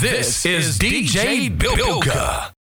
This, is, DJ Bilka.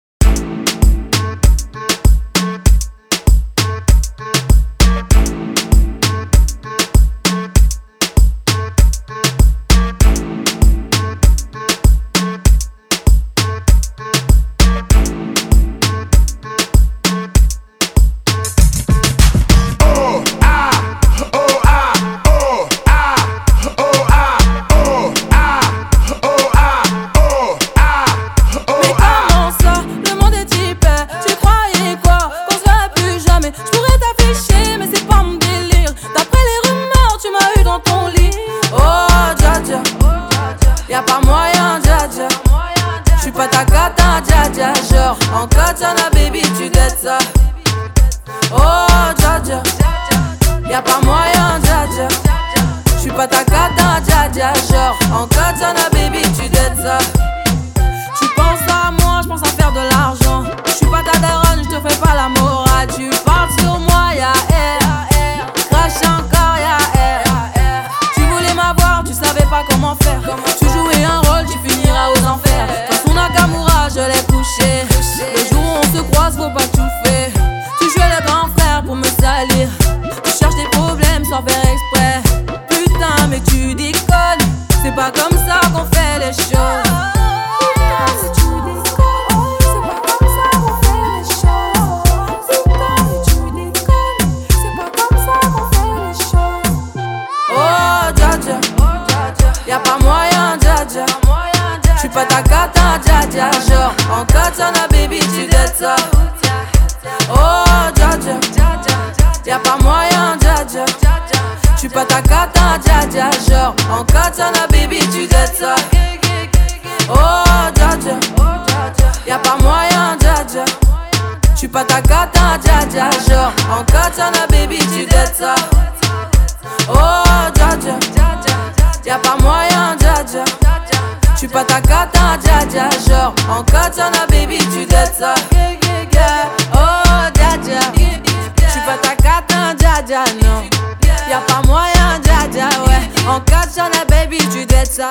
En katana, baby, tu dettes ça Oh, dja Y'a pas moyen, dja J'suis pas ta cata, dja Genre, en katana, baby, tu dettes ça tu penses à moi, je pense à faire de l'argent. Je suis pas ta daronne, je te fais pas la morale. Tu parles sur moi, y'a air. Crache encore, y'a air. Tu voulais m'avoir, tu savais pas comment faire. Y'a pas moyen, dja dja. J'suis pas ta cata, dja dja. Genre, en katana, baby, tu dettes ça. Oh, dja dja. Y'a pas moyen, dja dja. J'suis pas ta cata, dja dja. Genre, en katana, baby, tu dettes ça. Oh, dja dja. Y'a pas moyen, dja dja. J'suis pas ta cata, dja dja. Genre, en katana, baby, tu dettes ça. Oh, dja dja. Y'a pas moyen, Y'a pas moyen, dja dja, ouais. En cas de baby, tu dettes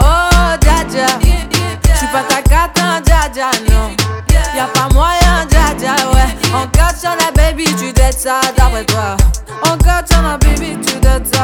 oh dja dja. J'suis pas ta dja dja, non. Y'a pas moyen, dja dja, ouais. En cas de oh, hein, baby, tu dettes ça, d'après toi. En cas de baby, tu dettes.